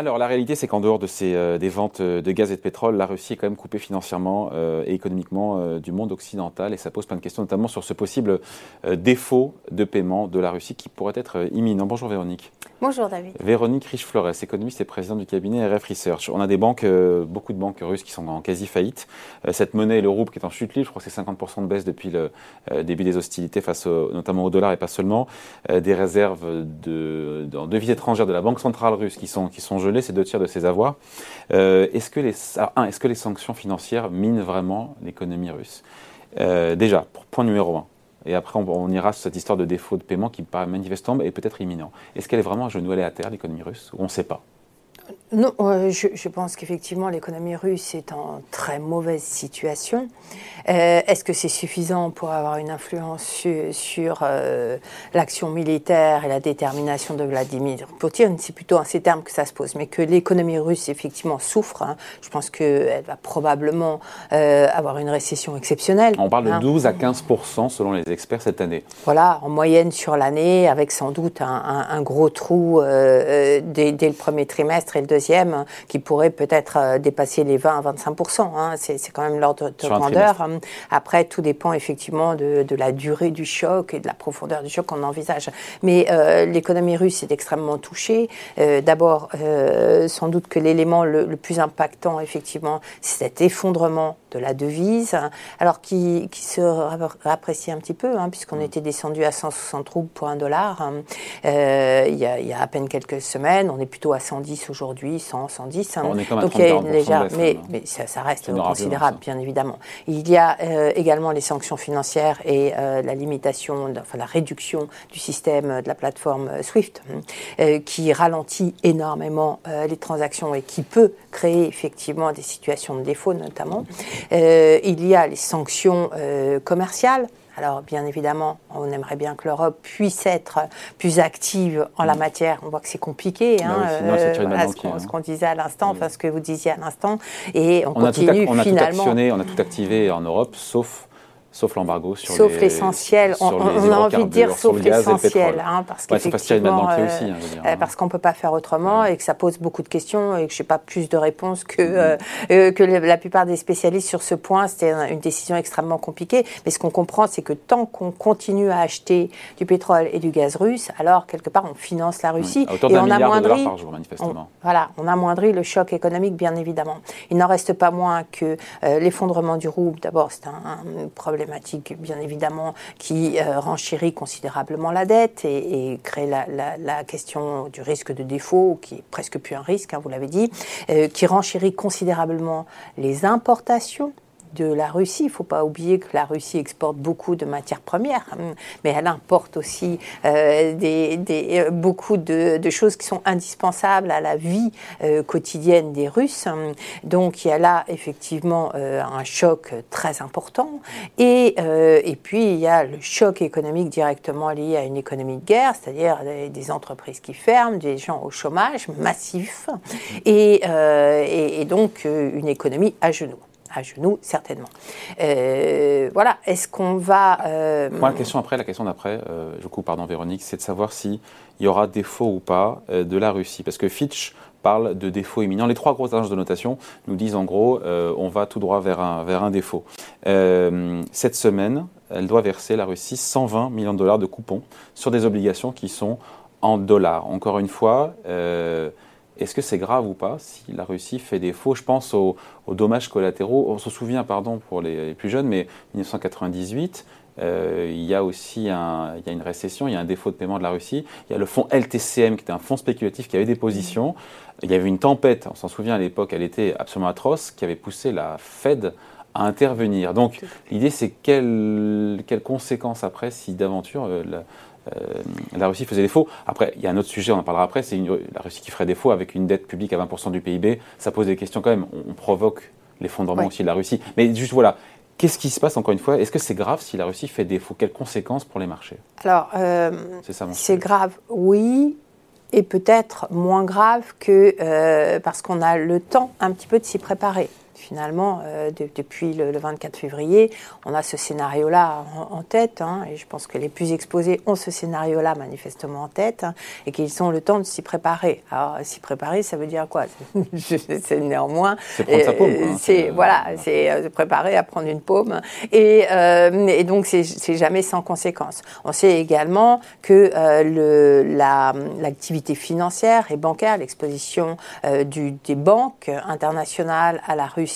alors la réalité, c'est qu'en dehors de ces, euh, des ventes euh, de gaz et de pétrole, la Russie est quand même coupée financièrement euh, et économiquement du monde occidental et ça pose plein de questions, notamment sur ce possible défaut de paiement de la Russie qui pourrait être imminent. Bonjour Véronique. Bonjour David. Véronique Riche-Flores, économiste et présidente du cabinet RF Research. On a des banques, beaucoup de banques russes qui sont en quasi faillite. cette monnaie, le rouble, qui est en chute libre, je crois que c'est 50% de baisse depuis le début des hostilités face notamment au dollar et pas seulement. des réserves de, de, devises étrangères de la Banque centrale russe qui sont, qui sont gelées ces deux tiers de ses avoirs. Euh, est-ce que, les, est que les sanctions financières minent vraiment l'économie russe? Euh, Déjà, point numéro un. Et après, on, ira sur cette histoire de défaut de paiement qui paraît manifestement et peut-être imminent. Est-ce qu'elle est vraiment à genoux, elle est à terre, l'économie russe? On ne sait pas. Non, euh, je, pense qu'effectivement l'économie russe est en très mauvaise situation. Euh, est-ce que c'est suffisant pour avoir une influence sur, euh, l'action militaire et la détermination de Vladimir Poutine? C'est plutôt en ces termes que ça se pose. Mais que l'économie russe effectivement souffre, hein. je pense qu'elle va probablement avoir une récession exceptionnelle. On parle de 12 hein. à 15% selon les experts cette année. Voilà, en moyenne sur l'année, avec sans doute un, gros trou dès, dès, le premier trimestre et le deuxième qui pourrait peut-être euh, dépasser les 20 à 25 hein. C'est quand même l'ordre de grandeur. Après, tout dépend effectivement de, la durée du choc et de la profondeur du choc qu'on envisage. Mais euh, l'économie russe est extrêmement touchée. Euh, d'abord, sans doute que l'élément le, plus impactant, effectivement, c'est cet effondrement de la devise, alors qui, se réapprécie un petit peu, hein, puisqu'on mm. était descendu à 160 roubles pour un dollar hein. il, y a, il y a à peine quelques semaines. On est plutôt à 110 aujourd'hui 100, 110. Hein. Donc il y a légère, mais, mais ça, reste considérable, bien évidemment. Il y a euh, également les sanctions financières et euh, la limitation, enfin la réduction du système de la plateforme SWIFT, euh, qui ralentit énormément les transactions et qui peut créer effectivement des situations de défaut notamment. Il y a les sanctions commerciales alors, bien évidemment, on aimerait bien que l'Europe puisse être plus active en la mm. matière. On voit que c'est compliqué, bah hein, euh, ce qu'on disait à l'instant, enfin ce que vous disiez à l'instant, et on, continue on a finalement. Tout actionné, on a tout activé en Europe, sauf Sauf l'embargo sur Sauf l'essentiel. On, on, a envie de dire sauf l'essentiel. Hein, parce qu'effectivement, euh, hein, euh, parce qu'on ne peut pas faire autrement et que ça pose beaucoup de questions et que je n'ai pas plus de réponses que, mm-hmm. euh, que la plupart des spécialistes sur ce point. C'était une décision extrêmement compliquée. Mais ce qu'on comprend, c'est que tant qu'on continue à acheter du pétrole et du gaz russe, alors quelque part, on finance la Russie. et on amoindrit, par jour, manifestement. voilà, on amoindrit le choc économique, bien évidemment. Il n'en reste pas moins que l'effondrement du rouble, d'abord, c'est un problème problématique, bien évidemment, qui euh, renchérit considérablement la dette et, crée la, question du risque de défaut, qui est presque plus un risque, hein, vous l'avez dit, euh, qui renchérit considérablement les importations de la Russie. Il ne faut pas oublier que la Russie exporte beaucoup de matières premières, hein, mais elle importe aussi euh, des, euh, beaucoup de, choses qui sont indispensables à la vie euh, quotidienne des Russes. Donc il y a là effectivement un choc très important. Et, et puis il y a le choc économique directement lié à une économie de guerre, c'est-à-dire des, entreprises qui ferment, des gens au chômage massif, et, et donc une économie à genoux à genoux, certainement. Euh, voilà, est-ce qu'on va... Euh... Moi, la question après, la question d'après, euh, je coupe, pardon Véronique, c'est de savoir s'il y aura défaut ou pas euh, de la Russie. Parce que Fitch parle de défaut imminent. Les trois grosses agences de notation nous disent en gros, on va tout droit vers un, vers un défaut. cette semaine, elle doit verser, la Russie, 120 millions de dollars de coupons sur des obligations qui sont en dollars. Encore une fois... Est-ce que c'est grave ou pas si la Russie fait défaut Je pense aux, dommages collatéraux. On se souvient, pardon pour les, plus jeunes, mais 1998, euh, il y a aussi un, il y a une récession, il y a un défaut de paiement de la Russie. Il y a le fonds LTCM, qui était un fonds spéculatif qui avait des positions. Il y avait une tempête, on s'en souvient à l'époque, elle était absolument atroce, qui avait poussé la Fed à intervenir. Donc l'idée, c'est quelles, conséquences après si d'aventure euh, la Russie faisait défaut. Après, il y a un autre sujet, on en parlera après, c'est la Russie qui ferait défaut avec une dette publique à 20% du PIB. Ça pose des questions quand même. On, provoque l'effondrement aussi de la Russie. Mais juste voilà, Qu'est-ce qui se passe encore une fois? Est-ce que c'est grave si la Russie fait défaut? Quelles conséquences pour les marchés? Alors, euh, c'est grave, oui, et peut-être moins grave que euh, parce qu'on a le temps un petit peu de s'y préparer finalement, euh, depuis le, 24 février, on a ce scénario-là en, tête, hein, et je pense que les plus exposés ont ce scénario-là manifestement en tête, hein, et qu'ils ont le temps de s'y préparer. Alors, s'y préparer, ça veut dire quoi? C'est néanmoins... C'est prendre sa paume. c'est, voilà, c'est se préparer à prendre une paume, et, et donc c'est jamais sans conséquence. On sait également que le, l'activité financière et bancaire, l'exposition du, des banques internationales à la Russie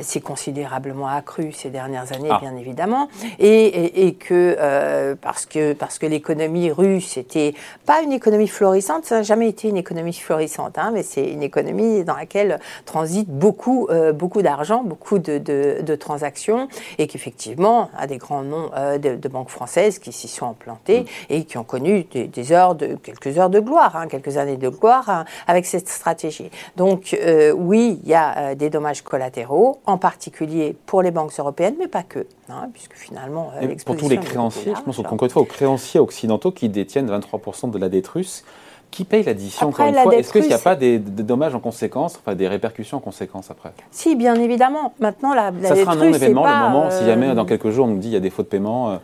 s'est considérablement accrue ces dernières années, ah. bien évidemment, et, que, euh, parce que parce que l'économie russe n'était pas une économie florissante, ça n'a jamais été une économie florissante, hein, mais c'est une économie dans laquelle transite beaucoup euh, beaucoup d'argent, beaucoup de, de, transactions, et qu'effectivement a des grands noms euh, de, banques françaises qui s'y sont implantées mm. et qui ont connu des, heures de quelques heures de gloire, hein, quelques années de gloire hein, avec cette stratégie. Donc oui, il y a des dommages collatéraux, en particulier pour les banques européennes, mais pas que, hein, puisque finalement, euh, Pour tous les créanciers, je pense encore une fois aux créanciers occidentaux qui détiennent 23% de la dette russe, qui paye l'addition encore une fois. Est-ce qu'il n'y a pas des, dommages en conséquence, enfin des répercussions en conséquence après? Si, bien évidemment. Maintenant, la, la Ça sera un non-événement le moment, si jamais dans euh, quelques jours on nous dit il y a des faux de paiement, euh,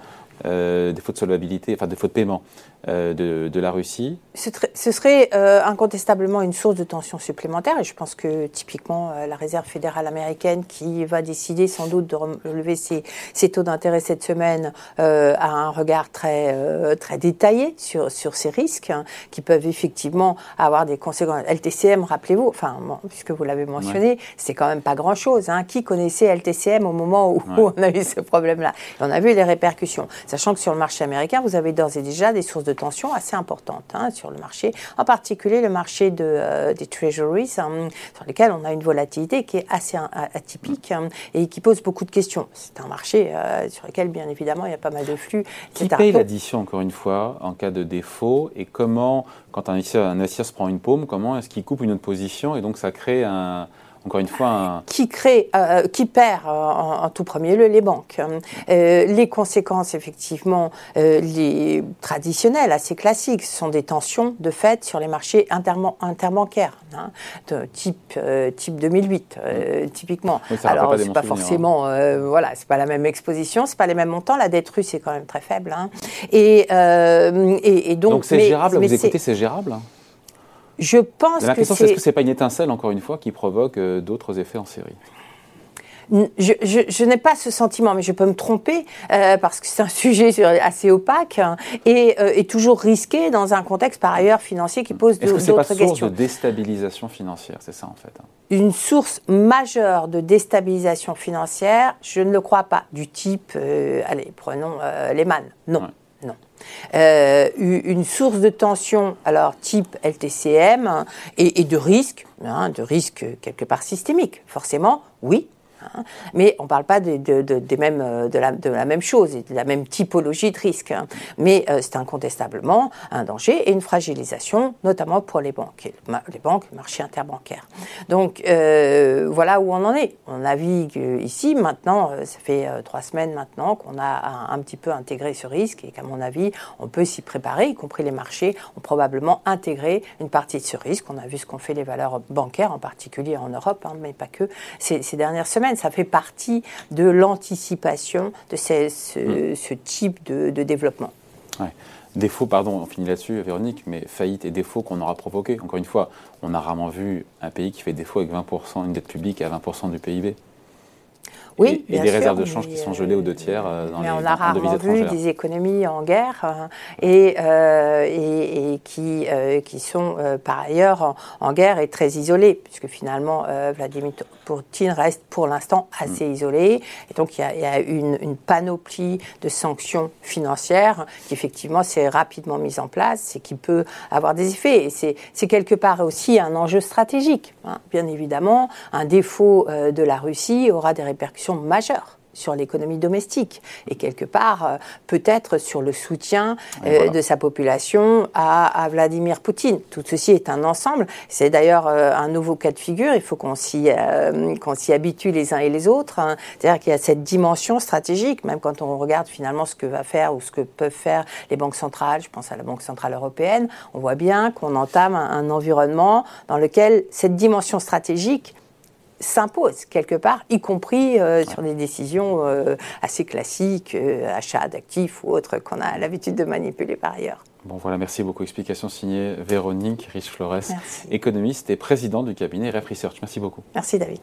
des faux de solvabilité, enfin des faux de paiement. Euh, de, la Russie Ce serait euh, incontestablement une source de tension supplémentaire et je pense que typiquement euh, la Réserve fédérale américaine qui va décider sans doute de relever ses, taux d'intérêt cette semaine a un regard très, très détaillé sur, sur ces risques hein, qui peuvent effectivement avoir des conséquences. LTCM, rappelez-vous, enfin, puisque vous l'avez mentionné, c'est quand même pas grand-chose. Hein. Qui connaissait LTCM au moment où, où on a eu ce problème-là? On a vu les répercussions. Sachant que sur le marché américain, vous avez d'ores et déjà des sources de tension assez importante hein, sur le marché, en particulier le marché de, euh, des treasuries, hein, sur lesquels on a une volatilité qui est assez atypique hein, et qui pose beaucoup de questions. C'est un marché euh, sur lequel, bien évidemment, il y a pas mal de flux. Qui paye l'addition, encore une fois, en cas de défaut et comment, quand un investisseur, un investisseur se prend une paume, comment est-ce qu'il coupe une autre position et donc ça crée un encore une fois. Qui crée, euh, euh, qui perd euh, en, tout premier lieu les banques. les conséquences, effectivement, les traditionnelles, assez classiques, sont des tensions de fait sur les marchés interbancaires, hein, de type, type 2008, typiquement. Alors, c'est pas forcément, hein. voilà, c'est pas la même exposition, c'est pas les mêmes montants. La dette russe est quand même très faible. Hein. Et, et, donc. Donc c'est gérable. vous écoutez, c'est gérable? Je pense que c'est... Est-ce que c'est pas une étincelle, encore une fois, qui provoque euh, d'autres effets en série? Je, n'ai pas ce sentiment, mais je peux me tromper euh, parce que c'est un sujet assez opaque hein, euh, et, toujours risqué dans un contexte par ailleurs financier qui pose d'autres questions. Est-ce que c'est pas source de déstabilisation financière, c'est ça en fait hein Une source majeure de déstabilisation financière, je ne le crois pas. Du type, allez, prenons Lehman, non. Non. Euh, une source de tension, alors type LTCM, et, de risque, hein, de risque quelque part systémique, forcément, oui, Hein. Mais on ne parle pas de, des mêmes, euh, de, la, même chose, de la même typologie de risque. Hein. Mais euh, c'est incontestablement un danger et une fragilisation, notamment pour les banques, les banques, marché interbancaire. Donc euh, voilà où on en est. On navigue ici maintenant, ça fait trois semaines maintenant qu'on a un, petit peu intégré ce risque et qu'à mon avis, on peut s'y préparer, y compris les marchés ont probablement intégré une partie de ce risque. On a vu ce qu'ont fait les valeurs bancaires, en particulier en Europe, hein, mais pas que, ces dernières semaines ça fait partie de l'anticipation de ce, mm. type de, développement. Ouais. Défaut, pardon, on finit là-dessus, Véronique, mais faillite et défaut qu'on aura provoqué. Encore une fois, on a rarement vu un pays qui fait défaut avec 20%, une dette publique à 20% du PIB. Oui, et, des réserves de change qui sont gelées aux deux tiers euh, dans mais les on a rarement vu des économies en guerre hein, et, euh, et, qui, euh, qui sont par ailleurs en, guerre et très isolées, puisque finalement Vladimir Poutine reste pour l'instant assez mm. isolé. Et donc il y a, il y a une, une, panoplie de sanctions financières qui effectivement s'est rapidement mise en place et qui peut avoir des effets. Et c'est quelque part aussi un enjeu stratégique. Hein. Bien évidemment, un défaut de la Russie aura des répercussions majeure sur l'économie domestique et quelque part euh, peut-être sur le soutien euh, de sa population à, Vladimir Poutine. Tout ceci est un ensemble. C'est d'ailleurs euh, un nouveau cas de figure. Il faut qu'on s'y qu'on s'y habitue les uns et les autres. Hein. C'est-à-dire qu'il y a cette dimension stratégique, même quand on regarde finalement ce que va faire ou ce que peuvent faire les banques centrales. Je pense à la Banque centrale européenne. On voit bien qu'on entame un environnement dans lequel cette dimension stratégique s'impose quelque part, y compris sur des décisions assez classiques, achat d'actifs ou autres qu'on a l'habitude de manipuler par ailleurs. Bon voilà, merci beaucoup. Explication signée Véronique Riche-Flores, économiste et président du cabinet Ref Research. Merci beaucoup. Merci David.